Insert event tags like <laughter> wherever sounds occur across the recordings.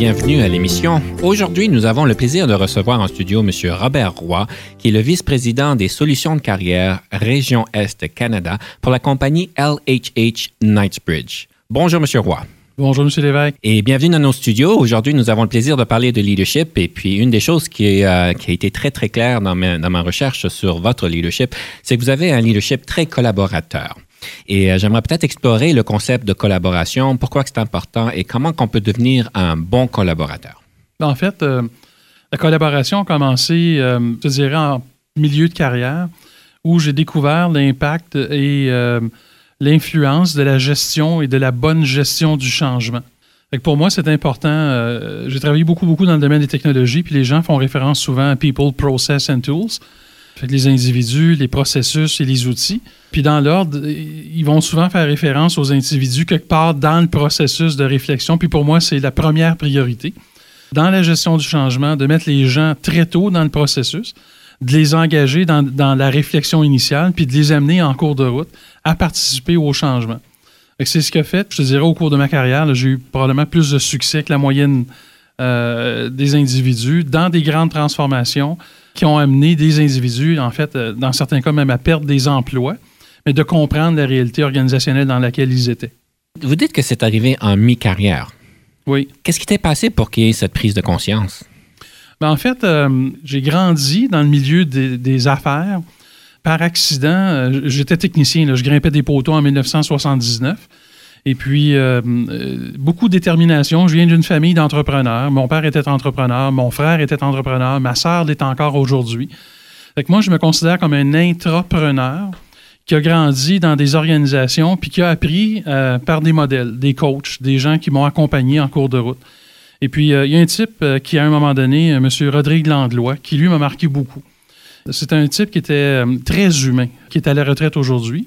Bienvenue à l'émission. Aujourd'hui, nous avons le plaisir de recevoir en studio M. Robert Roy, qui est le vice-président des solutions de carrière Région Est Canada pour la compagnie LHH Knightsbridge. Bonjour, M. Roy. Bonjour, M. Lévesque. Et bienvenue dans nos studios. Aujourd'hui, nous avons le plaisir de parler de leadership. Et puis, une des choses qui, euh, qui a été très, très claire dans dans ma recherche sur votre leadership, c'est que vous avez un leadership très collaborateur. Et euh, j'aimerais peut-être explorer le concept de collaboration, pourquoi c'est important et comment on peut devenir un bon collaborateur? Ben, en fait, euh, la collaboration a commencé, euh, je dirais, en milieu de carrière, où j'ai découvert l'impact et l'influence de la gestion et de la bonne gestion du changement. pour moi, c'est important. j'ai travaillé beaucoup, beaucoup dans le domaine des technologies, puis les gens font référence souvent à People, Process and Tools. Les individus, les processus et les outils. Puis dans l'ordre, ils vont souvent faire référence aux individus quelque part dans le processus de réflexion. Puis pour moi, c'est la première priorité. Dans la gestion du changement, de mettre les gens très tôt dans le processus, de les engager dans, dans la réflexion initiale, puis de les amener en cours de route à participer au changement. C'est ce que fait, je te dirais, au cours de ma carrière, j'ai eu probablement plus de succès que la moyenne euh, des individus dans des grandes transformations qui ont amené des individus, en fait, euh, dans certains cas même à perdre des emplois, mais de comprendre la réalité organisationnelle dans laquelle ils étaient. Vous dites que c'est arrivé en mi-carrière. Oui. Qu'est-ce qui t'est passé pour qu'il y ait cette prise de conscience? Ben, en fait, euh, j'ai grandi dans le milieu des, affaires. Par accident, euh, j'étais technicien, je grimpais des poteaux en 1979. Et puis, euh, beaucoup de détermination. Je viens d'une famille d'entrepreneurs. Mon père était entrepreneur, mon frère était entrepreneur, ma sœur l'est encore aujourd'hui. moi, je me considère comme un intrapreneur qui a grandi dans des organisations puis qui a appris euh, par des modèles, des coachs, des gens qui m'ont accompagné en cours de route. Et puis, euh, il y a un type euh, qui, à un moment donné, M. Rodrigue Landlois, qui lui m'a marqué beaucoup. C'est un type qui était très humain, qui est à la retraite aujourd'hui,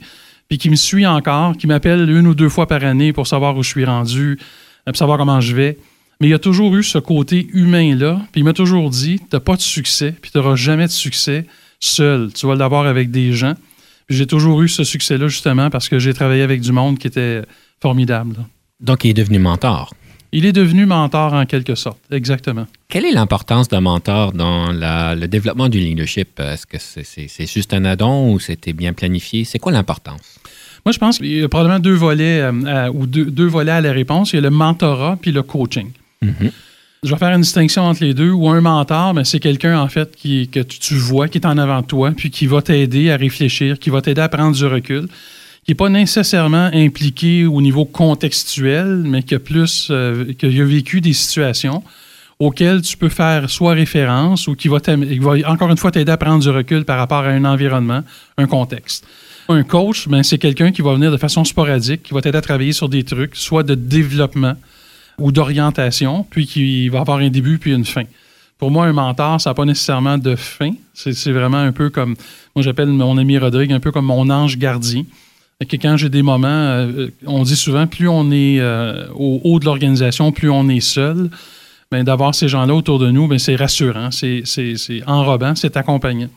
puis qui me suit encore, qui m'appelle une ou deux fois par année pour savoir où je suis rendu, pour savoir comment je vais. Mais il a toujours eu ce côté humain-là, puis il m'a toujours dit, tu n'as pas de succès, puis tu n'auras jamais de succès seul. Tu vas l'avoir avec des gens. J'ai toujours eu ce succès-là, justement, parce que j'ai travaillé avec du monde qui était formidable. Donc, il est devenu mentor. Il est devenu mentor en quelque sorte, exactement. Quelle est l'importance d'un mentor dans le développement du leadership? Est-ce que c'est juste un addon ou c'était bien planifié? C'est quoi l'importance? Moi, je pense qu'il y a probablement deux volets euh, ou deux, volets à la réponse. Il y a le mentorat puis le coaching. Mm-hmm. Je vais faire une distinction entre les deux. Ou un mentor, mais c'est quelqu'un, en fait, qui, que tu vois, qui est en avant de toi, puis qui va t'aider à réfléchir, qui va t'aider à prendre du recul, qui n'est pas nécessairement impliqué au niveau contextuel, mais qui a plus, euh, qui a vécu des situations auxquelles tu peux faire soit référence ou qui va, encore une fois t'aider à prendre du recul par rapport à un environnement, un contexte. Un coach, ben, c'est quelqu'un qui va venir de façon sporadique, qui va t'aider à travailler sur des trucs, soit de développement, ou d'orientation, puis qui va avoir un début puis une fin. Pour moi, un mentor, ça n'a pas nécessairement de fin. C'est vraiment un peu comme, moi j'appelle mon ami Rodrigue, un peu comme mon ange gardien. Quand j'ai des moments, euh, on dit souvent, plus on est euh, au haut de l'organisation, plus on est seul. Ben, D'avoir ces gens-là autour de nous, ben, c'est rassurant, c'est enrobant, c'est accompagnant.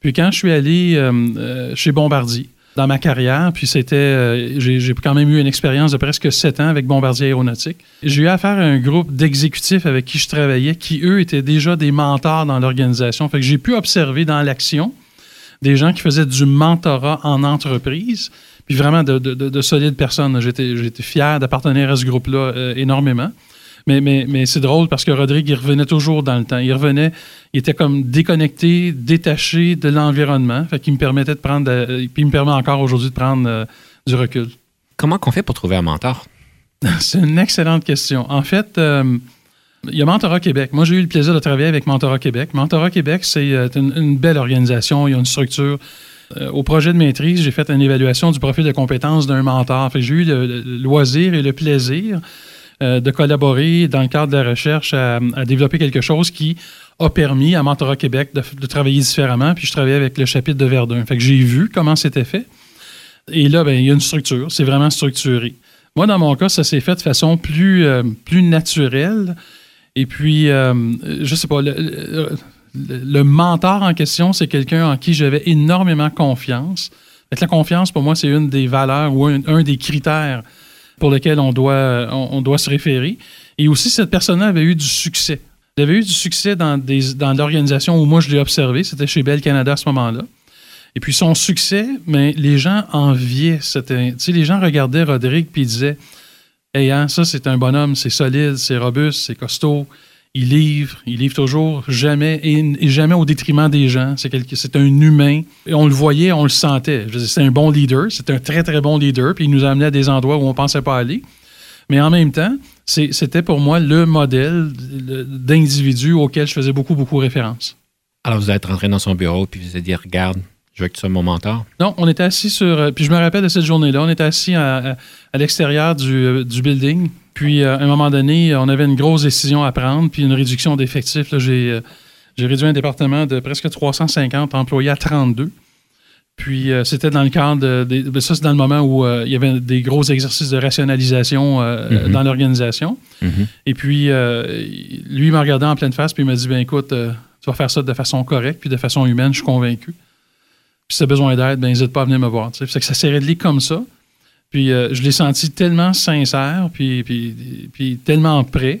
Puis quand je suis allé euh, chez Bombardier, dans ma carrière. Puis c'était, j'ai quand même eu une expérience de presque sept ans avec Bombardier Aéronautique. J'ai eu affaire à un groupe d'exécutifs avec qui je travaillais, qui eux étaient déjà des mentors dans l'organisation. J'ai pu observer dans l'action des gens qui faisaient du mentorat en entreprise, puis vraiment de, solides personnes. J'étais, fier d'appartenir à ce groupe-là euh, énormément. Mais, mais, mais c'est drôle parce que Rodrigue, il revenait toujours dans le temps. Il revenait, il était comme déconnecté, détaché de l'environnement. Fait qu'il me permettait de prendre, puis il me permet encore aujourd'hui de prendre euh, du recul. Comment qu'on fait pour trouver un mentor? <laughs> c'est une excellente question. En fait, euh, il y a Mentorat Québec. Moi, j'ai eu le plaisir de travailler avec Mentorat Québec. Mentorat Québec, c'est euh, une, belle organisation. Il y a une structure Euh, au projet de maîtrise, j'ai fait une évaluation du profil de compétences d'un mentor. J'ai eu le, loisir et le plaisir euh, de collaborer dans le cadre de la recherche à, développer quelque chose qui a permis à Mentorat Québec de, travailler différemment. Puis je travaillais avec le chapitre de Verdun. Fait que j'ai vu comment c'était fait. Et là, ben, il y a une structure. C'est vraiment structuré. Moi, dans mon cas, ça s'est fait de façon plus, euh, naturelle. Et puis, je sais pas, mentor en question, c'est quelqu'un en qui j'avais énormément confiance. la confiance, pour moi, c'est une des valeurs ou un, des critères pour lesquels on doit, se référer. Et aussi, cette personne-là avait eu du succès. Elle avait eu du succès dans, des, dans l'organisation où moi je l'ai observé. C'était chez Bell Canada à ce moment-là. Et puis son succès, mais les gens enviaient. Les gens regardaient Rodrigue puis disaient Hey, hein, ça, c'est un bonhomme, c'est solide, c'est robuste, c'est costaud il livre, il livre toujours, jamais, et, jamais au détriment des gens. C'est, un humain. Et on le voyait, on le sentait. c'est un bon leader, c'est un très, très bon leader, puis il nous amenait à des endroits où on ne pensait pas aller. Mais en même temps, c'était pour moi le modèle d'individu auquel je faisais beaucoup, beaucoup référence. Alors, vous êtes rentré dans son bureau, puis vous avez dit, regarde, je veux que tu sois mon mentor. Non, on était assis sur. Euh, puis je me rappelle de cette journée-là, on était assis à, l'extérieur du, euh, du building, puis, euh, à un moment donné, on avait une grosse décision à prendre, puis une réduction d'effectifs. J'ai réduit un département de presque 350 employés à 32. Puis, euh, c'était dans le cadre de, ben, Ça, c'est dans le moment où il y avait des gros exercices de rationalisation mm-hmm. dans l'organisation. Mm-hmm. Et puis, lui, il m'a regardé en pleine face, puis il m'a dit ben écoute, tu vas faire ça de façon correcte, puis de façon humaine, je suis convaincu. Puis, si tu besoin d'aide, ben n'hésite pas à venir me voir. C'est que ça s'est réglé comme ça. Puis euh, je l'ai senti tellement sincère, puis, puis, tellement prêt,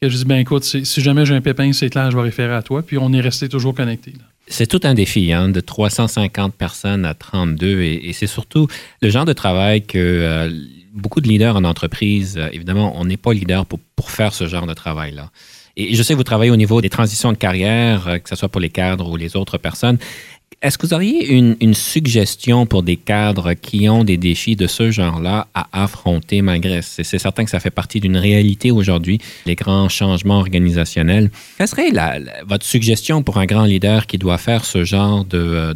que je dis, ben écoute, si jamais j'ai un pépin, c'est clair, je vais référer à toi. Puis on est resté toujours connecté. C'est tout un défi, hein, de 350 personnes à 32. Et, c'est surtout le genre de travail que euh, beaucoup de leaders en entreprise, euh, évidemment, on n'est pas leader pour, pour faire ce genre de travail-là. Et je sais que vous travaillez au niveau des transitions de carrière, que ce soit pour les cadres ou les autres personnes. Est-ce que vous auriez une, suggestion pour des cadres qui ont des défis de ce genre-là à affronter malgré C'est certain que ça fait partie d'une réalité aujourd'hui, les grands changements organisationnels. Quelle serait votre suggestion pour un grand leader qui doit faire ce genre de,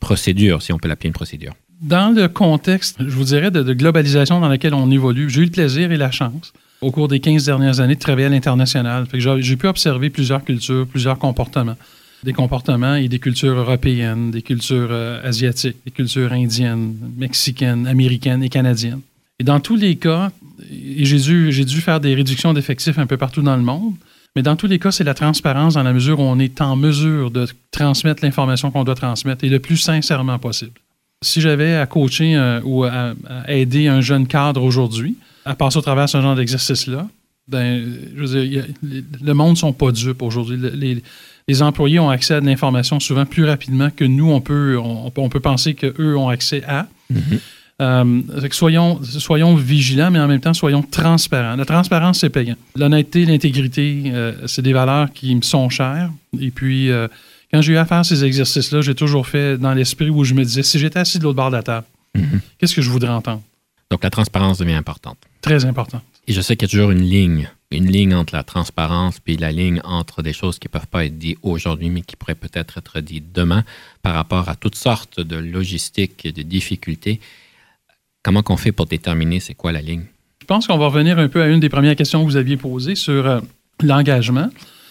procédure, si on peut l'appeler une procédure? Dans le contexte, je vous dirais, de, de globalisation dans lequel on évolue, j'ai eu le plaisir et la chance au cours des 15 dernières années de travailler à l'international. J'ai pu observer plusieurs cultures, plusieurs comportements des comportements et des cultures européennes, des cultures euh, asiatiques, des cultures indiennes, mexicaines, américaines et canadiennes. Et dans tous les cas, j'ai dû, faire des réductions d'effectifs un peu partout dans le monde, mais dans tous les cas, c'est la transparence dans la mesure où on est en mesure de transmettre l'information qu'on doit transmettre et le plus sincèrement possible. Si j'avais à coacher euh, ou à, aider un jeune cadre aujourd'hui à passer au travers ce genre d'exercice-là, ben, je veux dire, le monde ne sont pas dupes aujourd'hui. Les employés ont accès à de l'information souvent plus rapidement que nous, on peut, on, peut penser qu'eux ont accès à. Euh, soyons, soyons vigilants, mais en même temps, soyons transparents. La transparence, c'est payant. L'honnêteté, l'intégrité, euh, c'est des valeurs qui me sont chères. Et puis, euh, quand j'ai eu à faire ces exercices-là, j'ai toujours fait dans l'esprit où je me disais, si j'étais assis de l'autre bord de la table, mm-hmm. qu'est-ce que je voudrais entendre? Donc, la transparence devient importante. Très importante. Et je sais qu'il y a toujours une ligne une ligne entre la transparence puis la ligne entre des choses qui ne peuvent pas être dites aujourd'hui, mais qui pourraient peut-être être dites demain par rapport à toutes sortes de logistiques et de difficultés. Comment qu'on fait pour déterminer c'est quoi la ligne? Je pense qu'on va revenir un peu à une des premières questions que vous aviez posées sur euh, l'engagement.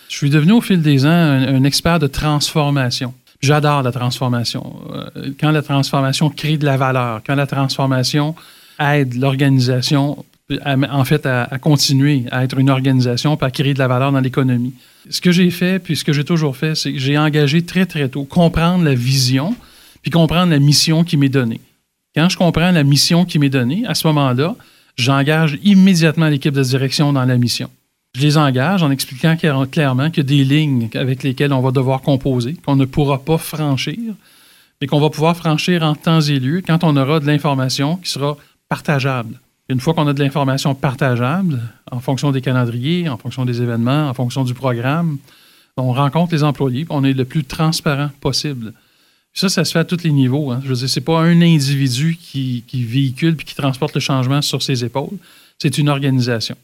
Je suis devenu au fil des ans un, expert de transformation. J'adore la transformation. Euh, quand la transformation crée de la valeur, quand la transformation aide l'organisation en fait, à, continuer à être une organisation et à de la valeur dans l'économie. Ce que j'ai fait, puis ce que j'ai toujours fait, c'est que j'ai engagé très, très tôt comprendre la vision puis comprendre la mission qui m'est donnée. Quand je comprends la mission qui m'est donnée, à ce moment-là, j'engage immédiatement l'équipe de direction dans la mission. Je les engage en expliquant clairement qu'il y a des lignes avec lesquelles on va devoir composer, qu'on ne pourra pas franchir, mais qu'on va pouvoir franchir en temps et lieu quand on aura de l'information qui sera partageable. Une fois qu'on a de l'information partageable, en fonction des calendriers, en fonction des événements, en fonction du programme, on rencontre les employés, on est le plus transparent possible. Ça, ça se fait à tous les niveaux. Hein. Je veux dire, c'est pas un individu qui, véhicule puis qui transporte le changement sur ses épaules. C'est une organisation.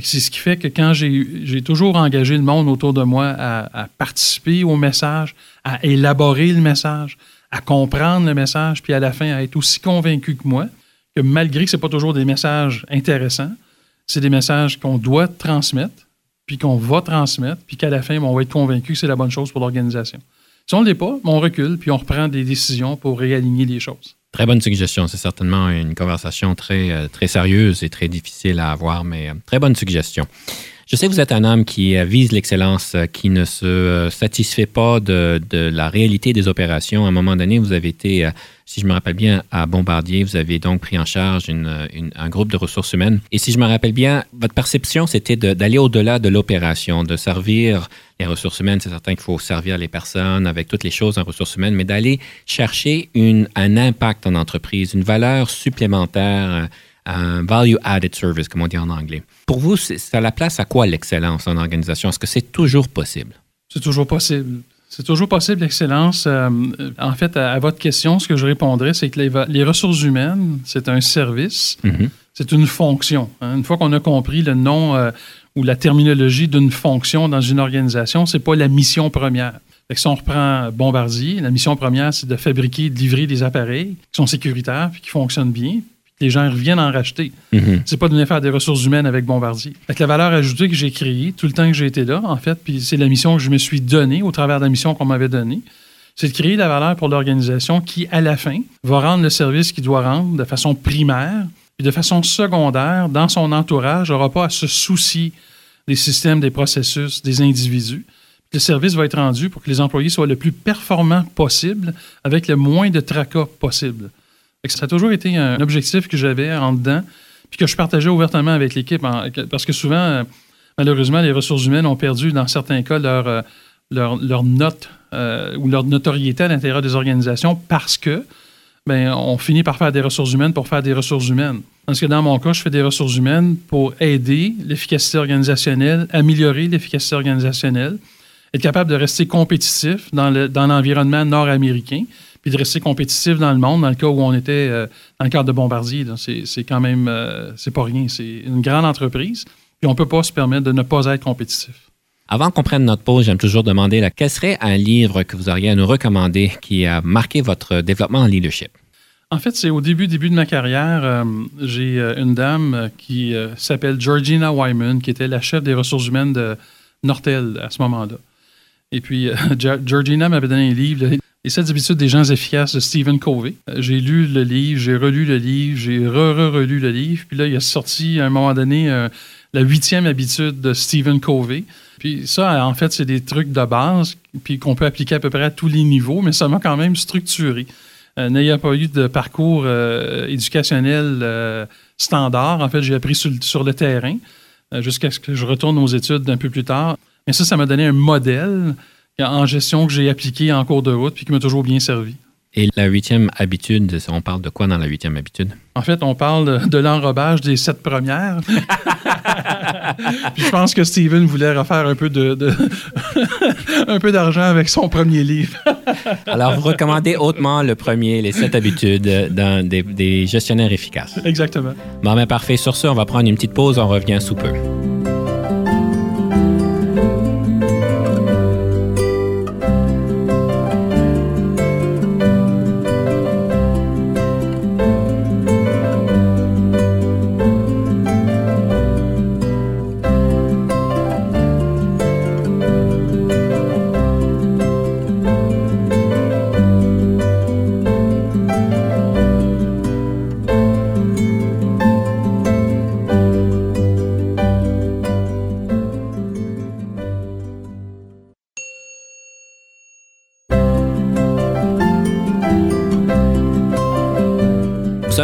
C'est ce qui fait que quand j'ai toujours engagé le monde autour de moi à participer au message, à élaborer le message, à comprendre le message, puis à la fin à être aussi convaincu que moi, malgré que ce pas toujours des messages intéressants, c'est des messages qu'on doit transmettre, puis qu'on va transmettre, puis qu'à la fin, on va être convaincu que c'est la bonne chose pour l'organisation. Si on ne l'est pas, on recule, puis on reprend des décisions pour réaligner les choses. Très bonne suggestion. C'est certainement une conversation très, euh, très sérieuse et très difficile à avoir, mais euh, très bonne suggestion. Je sais que vous êtes un homme qui euh, vise l'excellence, qui ne se satisfait pas de, la réalité des opérations. À un moment donné, vous avez été, si je me rappelle bien, à Bombardier. Vous avez donc pris en charge un groupe de ressources humaines. Et si je me rappelle bien, votre perception, c'était d'aller au-delà de l'opération, de servir les ressources humaines, c'est certain qu'il faut servir les personnes avec toutes les choses en ressources humaines, mais d'aller chercher un impact en entreprise, une valeur supplémentaire, un value added service, comme on dit en anglais. Pour vous, ça la place à quoi l'excellence en organisation? Est-ce que c'est toujours possible? C'est toujours possible. C'est toujours possible, l'excellence. Euh, en fait, à, votre question, ce que je répondrais, c'est que les, ressources humaines, c'est un service, mm-hmm. c'est une fonction. Hein. Une fois qu'on a compris le nom euh, ou la terminologie d'une fonction dans une organisation, c'est pas la mission première. si on reprend Bombardier, la mission première, c'est de fabriquer, de livrer des appareils qui sont sécuritaires puis qui fonctionnent bien, les gens reviennent en racheter. Mm-hmm. C'est pas de venir faire des ressources humaines avec Bombardier. Avec la valeur ajoutée que j'ai créée tout le temps que j'ai été là, en fait, puis c'est la mission que je me suis donnée au travers de la mission qu'on m'avait donnée, c'est de créer la valeur pour l'organisation qui, à la fin, va rendre le service qu'il doit rendre de façon primaire et de façon secondaire, dans son entourage, n'aura pas à se soucier des systèmes, des processus, des individus. Le service va être rendu pour que les employés soient le plus performants possible avec le moins de tracas possible. Ça a toujours été un objectif que j'avais en dedans, puis que je partageais ouvertement avec l'équipe, parce que souvent, euh, malheureusement, les ressources humaines ont perdu, dans certains cas, leur, euh, leur, note euh, ou leur notoriété à l'intérieur des organisations parce que ben, on finit par faire des ressources humaines pour faire des ressources humaines. Parce que dans mon cas, je fais des ressources humaines pour aider l'efficacité organisationnelle, améliorer l'efficacité organisationnelle, être capable de rester compétitif dans l'environnement nord-américain, puis de rester compétitif dans le monde, dans le cas où on était euh, dans le cadre de Bombardier. C'est quand même, euh, c'est pas rien. C'est une grande entreprise, puis on peut pas se permettre de ne pas être compétitif. Avant qu'on prenne notre pause, j'aime toujours demander quel serait un livre que vous auriez à nous recommander qui a marqué votre développement en leadership? En fait, c'est au début, début de ma carrière, euh, j'ai une dame qui s'appelle Georgina Wyman, qui était la chef des ressources humaines de Nortel à ce moment-là. Et puis, <laughs> Georgina m'avait donné un livre, Les sept habitudes des gens efficaces de Stephen Covey. J'ai lu le livre, j'ai relu le livre, j'ai re-relu le livre. Puis là, il a sorti à un moment donné la huitième habitude de Stephen Covey. Puis ça, en fait, c'est des trucs de base, puis qu'on peut appliquer à peu près à tous les niveaux, mais ça m'a quand même structuré. Euh, n'ayant pas eu de parcours euh, éducationnel euh, standard, en fait, j'ai appris sur, le terrain jusqu'à ce que je retourne aux études un peu plus tard. Mais ça, ça m'a donné un modèle en gestion que j'ai appliqué en cours de route puis qui m'a toujours bien servi. Et la huitième habitude, on parle de quoi dans la huitième habitude? En fait, on parle de l'enrobage des sept premières. <laughs> Puis je pense que Steven voulait refaire un peu de, <laughs> un peu d'argent avec son premier livre. <laughs> Alors, vous recommandez hautement le premier, les sept habitudes d'un des, des, gestionnaires efficaces. Exactement. Bon, mais parfait. Sur ce, on va prendre une petite pause. On revient sous peu.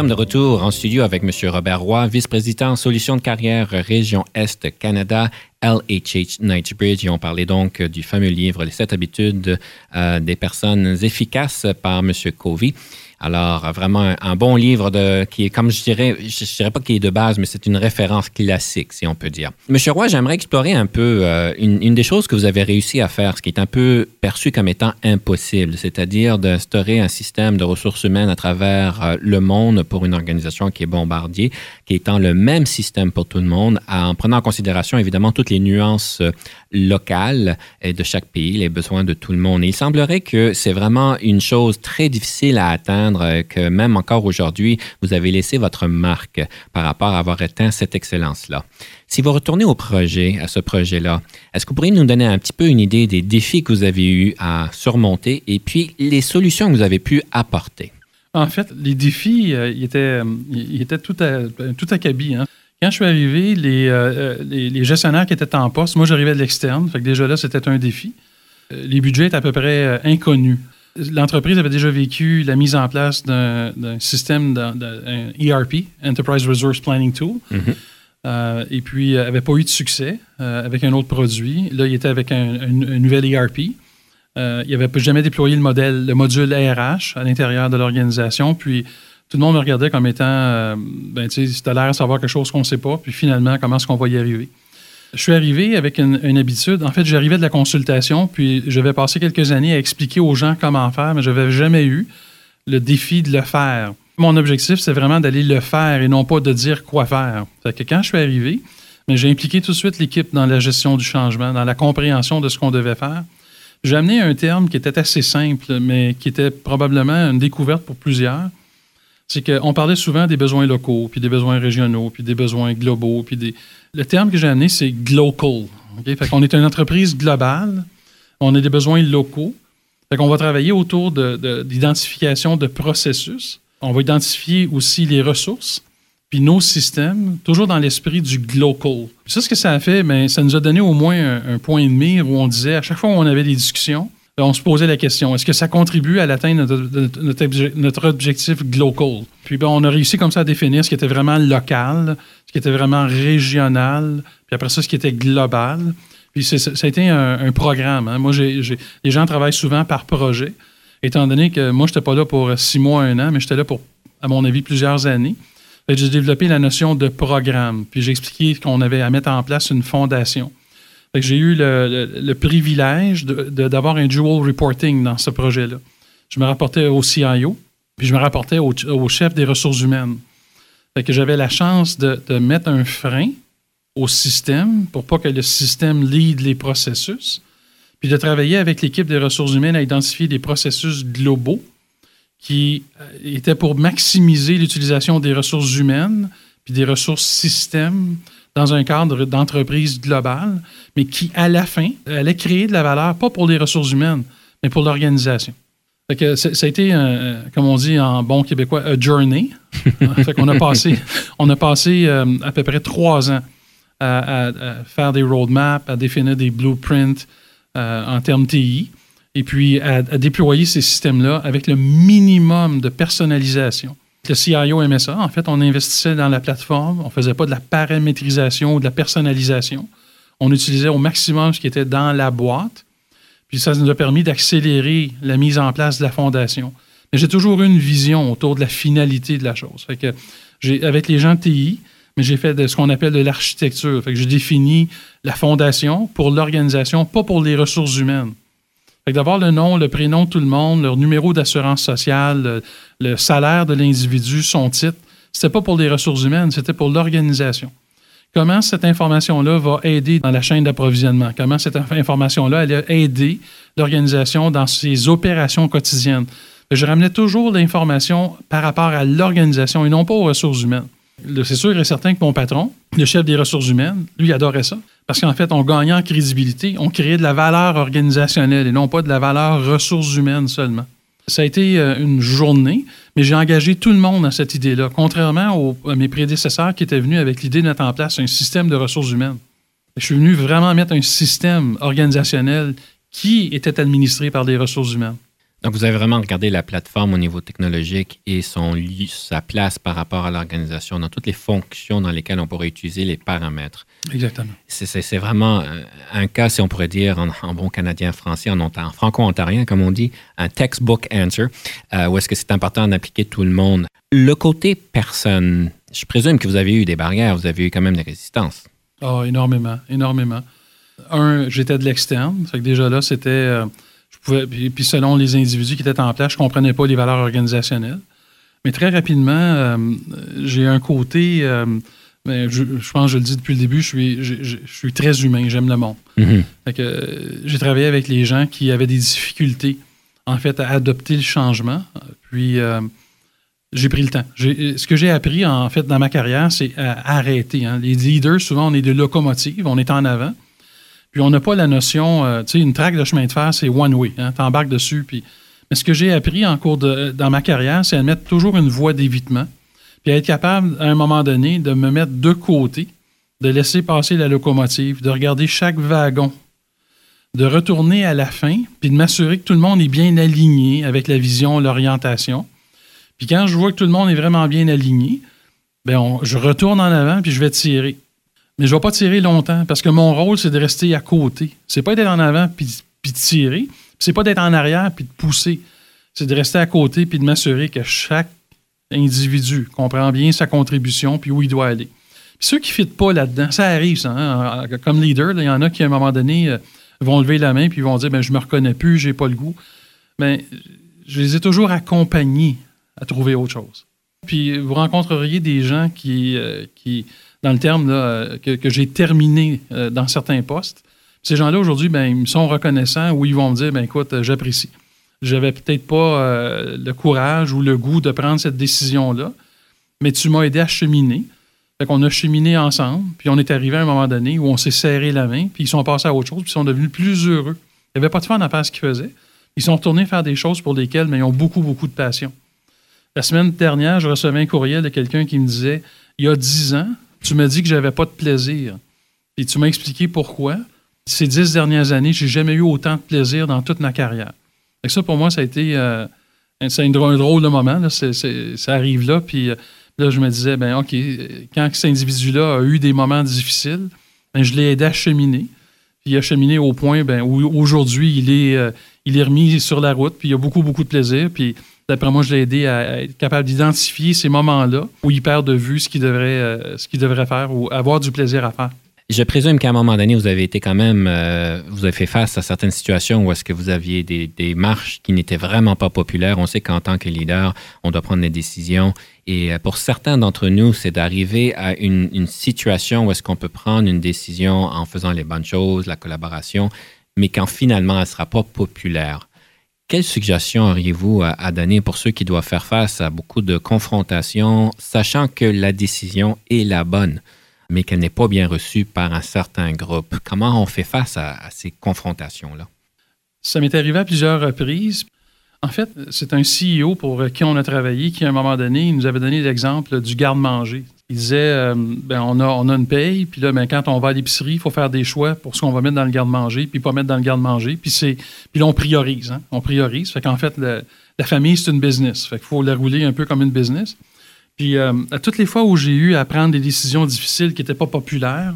De retour en studio avec M. Robert Roy, vice-président Solutions de carrière Région Est Canada, LHH Knightsbridge. Et on parlait donc du fameux livre Les sept habitudes euh, des personnes efficaces par M. Covey. Alors, vraiment, un, bon livre de, qui est, comme je dirais, je ne dirais pas qu'il est de base, mais c'est une référence classique, si on peut dire. Monsieur Roy, j'aimerais explorer un peu euh, une, des choses que vous avez réussi à faire, ce qui est un peu perçu comme étant impossible, c'est-à-dire d'instaurer un système de ressources humaines à travers euh, le monde pour une organisation qui est bombardier, qui étant le même système pour tout le monde, en prenant en considération évidemment toutes les nuances euh, locales de chaque pays, les besoins de tout le monde. Et il semblerait que c'est vraiment une chose très difficile à atteindre, que même encore aujourd'hui, vous avez laissé votre marque par rapport à avoir atteint cette excellence-là. Si vous retournez au projet, à ce projet-là, est-ce que vous pourriez nous donner un petit peu une idée des défis que vous avez eu à surmonter et puis les solutions que vous avez pu apporter? En fait, les défis, euh, ils, étaient, euh, tout, à, tout. Hein. Quand je suis arrivé, euh, les, les, gestionnaires qui étaient en poste, moi j'arrivais de l'externe, fait que déjà là, c'était un défi. Les budgets étaient à peu près inconnus. L'entreprise avait déjà vécu la mise en place d'un système, d'un ERP, Enterprise Resource Planning Tool. Mm-hmm. Euh, et puis, n'avait euh, pas eu de succès euh, avec un autre produit. Là, il était avec un, nouvel ERP. il n'avait jamais déployé le modèle, le module RH à l'intérieur de l'organisation. Puis, tout le monde me regardait comme étant, ben, tu sais, l'air de savoir quelque chose qu'on ne sait pas. Puis, finalement, comment est-ce qu'on va y arriver? Je suis arrivé avec une, habitude. En fait, j'arrivais de la consultation, puis je vais passer quelques années à expliquer aux gens comment faire, mais je n'avais jamais eu le défi de le faire. Mon objectif, c'est vraiment d'aller le faire et non pas de dire quoi faire. Fait que quand je suis arrivé, j'ai impliqué tout de suite l'équipe dans la gestion du changement, dans la compréhension de ce qu'on devait faire. J'ai amené un terme qui était assez simple, mais qui était probablement une découverte pour plusieurs. C'est qu'on parlait souvent des besoins locaux, puis des besoins régionaux, puis des besoins globaux, puis des... Le terme que j'ai amené, c'est glocal. Fait qu'on est une entreprise globale, on a des besoins locaux. Fait qu'on va travailler autour d'identification de, processus on va identifier aussi les ressources, puis nos systèmes, toujours dans l'esprit du glocal. Puis ça, ce que ça a fait, bien, ça nous a donné au moins un, point de mire où on disait, à chaque fois où on avait des discussions, on se posait la question, est-ce que ça contribue à l'atteinte de notre, objectif glocal? Puis ben, on a réussi comme ça à définir ce qui était vraiment local, ce qui était vraiment régional, puis après ça, ce qui était global. Puis ça a été un, programme. Hein. Moi, les gens travaillent souvent par projet étant donné que moi, je n'étais pas là pour six mois, un an, mais j'étais là pour, à mon avis, plusieurs années. J'ai développé la notion de programme, puis j'ai expliqué qu'on avait à mettre en place une fondation. J'ai eu le, privilège d'avoir un dual reporting dans ce projet-là. Je me rapportais au CIO, puis je me rapportais au, chef des ressources humaines. j'avais la chance de, de, mettre un frein au système pour pas que le système lead les processus, puis de travailler avec l'équipe des ressources humaines à identifier des processus globaux qui euh, étaient pour maximiser l'utilisation des ressources humaines puis des ressources systèmes dans un cadre d'entreprise globale, mais qui, à la fin, allait créer de la valeur, pas pour les ressources humaines, mais pour l'organisation. ça a été, comme on dit en bon québécois, a journey. <laughs> fait qu'on a passé, on a passé euh, à peu près trois ans à, faire des roadmaps, à définir des blueprints, euh, en termes TI, et puis à, déployer ces systèmes-là avec le minimum de personnalisation. Le CIO aimait ça. En fait, on investissait dans la plateforme, on ne faisait pas de la paramétrisation ou de la personnalisation. On utilisait au maximum ce qui était dans la boîte. Puis ça nous a permis d'accélérer la mise en place de la fondation. Mais j'ai toujours eu une vision autour de la finalité de la chose. Que avec les gens TI, mais j'ai fait de ce qu'on appelle de l'architecture. J'ai défini la fondation pour l'organisation, pas pour les ressources humaines. Fait que d'avoir le nom, le prénom de tout le monde, leur numéro d'assurance sociale, le, salaire de l'individu, son titre, c'était pas pour les ressources humaines, c'était pour l'organisation. Comment cette information-là va aider dans la chaîne d'approvisionnement? Comment cette information-là allait aider l'organisation dans ses opérations quotidiennes? Je ramenais toujours l'information par rapport à l'organisation et non pas aux ressources humaines. C'est sûr et certain que mon patron, le chef des ressources humaines, lui adorait ça. Parce qu'en fait, on gagnait en crédibilité, on créait de la valeur organisationnelle et non pas de la valeur ressources humaines seulement. Ça a été euh, une journée, mais j'ai engagé tout le monde dans cette idée-là, contrairement à mes prédécesseurs qui étaient venus avec l'idée de mettre en place un système de ressources humaines. Je suis venu vraiment mettre un système organisationnel qui était administré par des ressources humaines. Donc, vous avez vraiment regardé la plateforme au niveau technologique et son, sa place par rapport à l'organisation dans toutes les fonctions dans lesquelles on pourrait utiliser les paramètres. Exactement. C'est vraiment un cas, si on pourrait dire en, bon canadien français, en, en franco-ontarien, comme on dit, un textbook answer, euh, où est-ce que c'est important d'appliquer tout le monde. Le côté personne, je présume que vous avez eu des barrières, vous avez eu quand même des résistances. Oh, énormément, énormément. Un, j'étais de l'externe, fait que déjà là, c'était... Euh, puis, selon les individus qui étaient en place, je ne comprenais pas les valeurs organisationnelles. Mais très rapidement, j'ai un côté ben, je, pense que je le dis depuis le début, je suis, je, suis très humain, j'aime le monde. Mhm. j'ai travaillé avec les gens qui avaient des difficultés, en fait, à adopter le changement. Puis, euh, j'ai pris le temps. Ce que j'ai appris, en fait, dans ma carrière, c'est à arrêter. Hein. Les leaders, souvent, on est des locomotives, on est en avant. Puis, on n'a pas la notion, euh, tu sais, une traque de chemin de fer, c'est one way. Hein, tu embarques dessus. Mais ce que j'ai appris en cours de, dans ma carrière, c'est à mettre toujours une voie d'évitement puis être capable, à un moment donné, de me mettre de côté, de laisser passer la locomotive, de regarder chaque wagon, de retourner à la fin, puis de m'assurer que tout le monde est bien aligné avec la vision, l'orientation. Puis quand je vois que tout le monde est vraiment bien aligné, bien, je retourne en avant, puis je vais tirer. Mais je ne vais pas tirer longtemps, parce que mon rôle, c'est de rester à côté. C'est pas d'être en avant, puis, puis de tirer. C'est pas d'être en arrière, puis de pousser. C'est de rester à côté, puis de m'assurer que chaque individu, comprend bien sa contribution puis où il doit aller. ceux qui ne fitent pas là-dedans, ça arrive, ça. Hein. Comme leader, il y en a qui, à un moment donné, euh, vont lever la main puis vont dire ben, Je me reconnais plus, j'ai pas le goût. Mais je les ai toujours accompagnés à trouver autre chose. Puis vous rencontreriez des gens qui, euh, qui dans le terme là, que, j'ai terminé euh, dans certains postes. Ces gens-là, aujourd'hui, ben, ils me sont reconnaissants ou ils vont me dire ben, Écoute, j'apprécie j'avais peut-être pas euh, le courage ou le goût de prendre cette décision-là, mais tu m'as aidé à cheminer. Fait qu'on a cheminé ensemble, puis on est arrivé à un moment donné où on s'est serré la main, puis ils sont passés à autre chose, puis ils sont devenus plus heureux. Il n'y avait pas de fun à faire ce qu'ils faisaient. Ils sont retournés faire des choses pour lesquelles mais ils ont beaucoup, beaucoup de passion. La semaine dernière, je recevais un courriel de quelqu'un qui me disait Il y a dix ans, tu m'as dit que j'avais pas de plaisir. Et tu m'as expliqué pourquoi. Ces dix dernières années, j'ai jamais eu autant de plaisir dans toute ma carrière ça, pour moi, ça a été euh, un, drôle de moment. ça arrive là, puis euh, là, je me disais, ben OK, quand cet individu-là a eu des moments difficiles, ben, je l'ai aidé à cheminer. Puis il a cheminé au point ben, où aujourd'hui, il est, euh, il est remis sur la route, puis il a beaucoup, beaucoup de plaisir. Puis d'après moi, je l'ai aidé à, être capable d'identifier ces moments-là où il perd de vue ce qu'il devrait, ce qu'il devrait faire ou avoir du plaisir à faire. Je présume qu'à un moment donné, vous avez été quand même, euh, vous avez fait face à certaines situations où est-ce que vous aviez des, marches qui n'étaient vraiment pas populaires. On sait qu'en tant que leader, on doit prendre des décisions. Et euh, pour certains d'entre nous, c'est d'arriver à une, situation où est-ce qu'on peut prendre une décision en faisant les bonnes choses, la collaboration, mais quand finalement elle ne sera pas populaire. Quelles suggestions auriez-vous à, à, donner pour ceux qui doivent faire face à beaucoup de confrontations, sachant que la décision est la bonne? mais qu'elle n'est pas bien reçue par un certain groupe? Comment on fait face à, ces confrontations-là? Ça m'est arrivé à plusieurs reprises. En fait, c'est un CEO pour qui on a travaillé qui, à un moment donné, nous avait donné l'exemple du garde-manger. Il disait, euh, ben, on, a, on a une paye, puis là, ben, quand on va à l'épicerie, il faut faire des choix pour ce qu'on va mettre dans le garde-manger, puis pas mettre dans le garde-manger. Puis, c'est, puis là, on priorise. Hein? On priorise. Fait qu'en fait, la famille, c'est une business. Fait qu'il faut la rouler un peu comme une business. Puis euh, à toutes les fois où j'ai eu à prendre des décisions difficiles qui n'étaient pas populaires,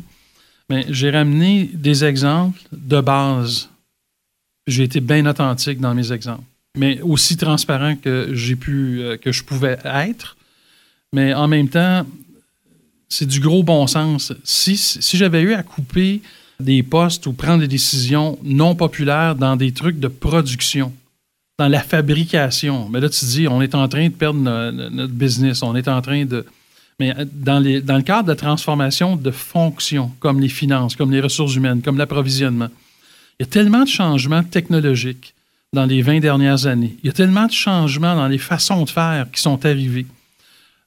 ben, j'ai ramené des exemples de base. J'ai été bien authentique dans mes exemples, mais aussi transparent que j'ai pu, euh, que je pouvais être. Mais en même temps, c'est du gros bon sens. Si, si j'avais eu à couper des postes ou prendre des décisions non populaires dans des trucs de production, dans la fabrication. Mais là, tu dis, on est en train de perdre notre, business, on est en train de... Mais dans, les, dans le cadre de la transformation de fonctions, comme les finances, comme les ressources humaines, comme l'approvisionnement, il y a tellement de changements technologiques dans les 20 dernières années. Il y a tellement de changements dans les façons de faire qui sont arrivés.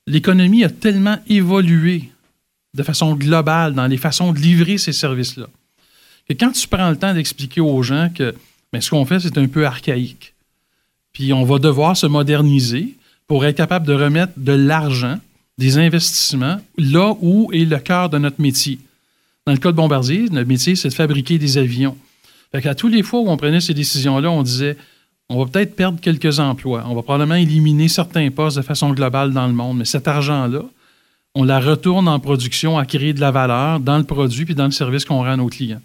L'économie a tellement évolué de façon globale dans les façons de livrer ces services-là. Quand tu prends le temps d'expliquer aux gens que mais ce qu'on fait, c'est un peu archaïque. Puis on va devoir se moderniser pour être capable de remettre de l'argent, des investissements, là où est le cœur de notre métier. Dans le cas de Bombardier, notre métier, c'est de fabriquer des avions. Fait qu'à tous les fois où on prenait ces décisions-là, on disait on va peut-être perdre quelques emplois, on va probablement éliminer certains postes de façon globale dans le monde, mais cet argent-là, on la retourne en production à créer de la valeur dans le produit puis dans le service qu'on rend à nos clients.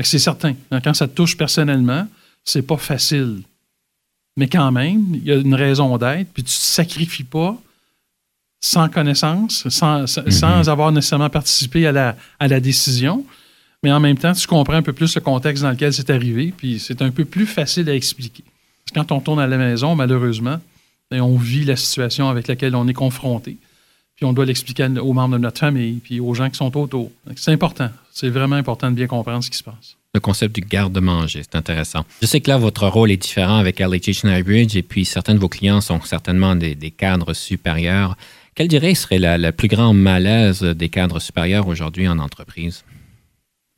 C'est certain. Quand ça te touche personnellement, c'est pas facile mais quand même, il y a une raison d'être, puis tu ne te sacrifies pas sans connaissance, sans, mhm. avoir nécessairement participé à la, à la décision, mais en même temps, tu comprends un peu plus le contexte dans lequel c'est arrivé, puis c'est un peu plus facile à expliquer. Parce que quand on tourne à la maison, malheureusement, Et on vit la situation avec laquelle on est confronté. Puis on doit l'expliquer aux membres de notre famille, puis aux gens qui sont autour. C'est important. C'est vraiment important de bien comprendre ce qui se passe. Le concept du garde-manger, c'est intéressant. Je sais que là, votre rôle est différent avec LHH Bridge, et puis certains de vos clients sont certainement des, cadres supérieurs. Quel dirait serait la, la plus grande malaise des cadres supérieurs aujourd'hui en entreprise?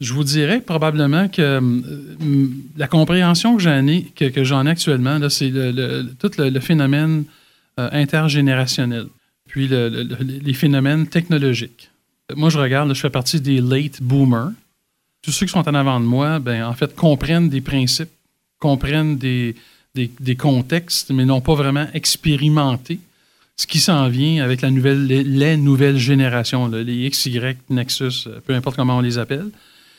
Je vous dirais probablement que euh, la compréhension que j'en ai, que, j'en ai actuellement, c'est tout le, phénomène euh, intergénérationnel, puis les phénomènes technologiques. Moi, je regarde, je fais partie des late boomers. Tous ceux qui sont en avant de moi, ben, en fait, comprennent des principes, comprennent des, des, contextes, mais n'ont pas vraiment expérimenté ce qui s'en vient avec la nouvelle, les, nouvelles générations, les XY, Nexus, peu importe comment on les appelle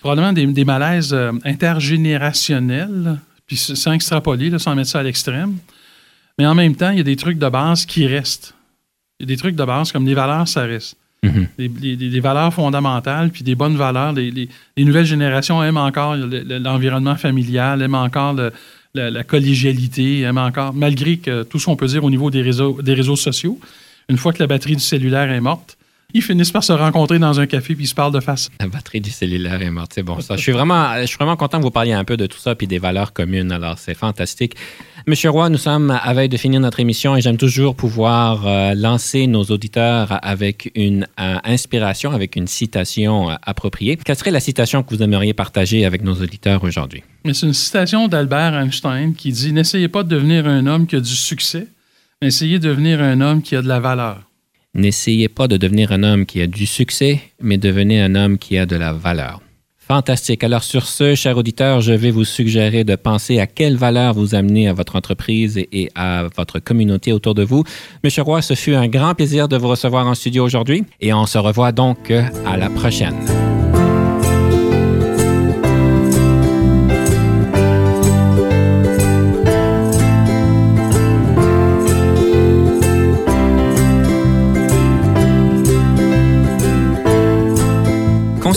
probablement des, malaises euh, intergénérationnels, puis sans extrapoler, sans mettre ça à l'extrême. Mais en même temps, il y a des trucs de base qui restent. Il y a des trucs de base comme les valeurs, ça reste. Mm-hmm. des, valeurs fondamentales, puis des bonnes valeurs. Les, nouvelles générations aiment encore l'environnement familial, aiment encore la, collégialité, aiment encore, malgré que tout ce qu'on peut dire au niveau des réseaux, des réseaux sociaux, une fois que la batterie du cellulaire est morte, ils finissent par se rencontrer dans un café puis ils se parlent de face. La batterie du cellulaire est morte, c'est bon ça. Je suis vraiment, je suis vraiment content que vous parliez un peu de tout ça puis des valeurs communes. Alors c'est fantastique. Monsieur Roy, nous sommes à veille de finir notre émission et j'aime toujours pouvoir euh, lancer nos auditeurs avec une euh, inspiration, avec une citation euh, appropriée. Quelle serait la citation que vous aimeriez partager avec nos auditeurs aujourd'hui? C'est une citation d'Albert Einstein qui dit N'essayez pas de devenir un homme qui a du succès, mais essayez de devenir un homme qui a de la valeur. N'essayez pas de devenir un homme qui a du succès, mais devenez un homme qui a de la valeur. Fantastique. Alors sur ce, cher auditeur, je vais vous suggérer de penser à quelle valeur vous amenez à votre entreprise et à votre communauté autour de vous. Monsieur Roy, ce fut un grand plaisir de vous recevoir en studio aujourd'hui et on se revoit donc à la prochaine.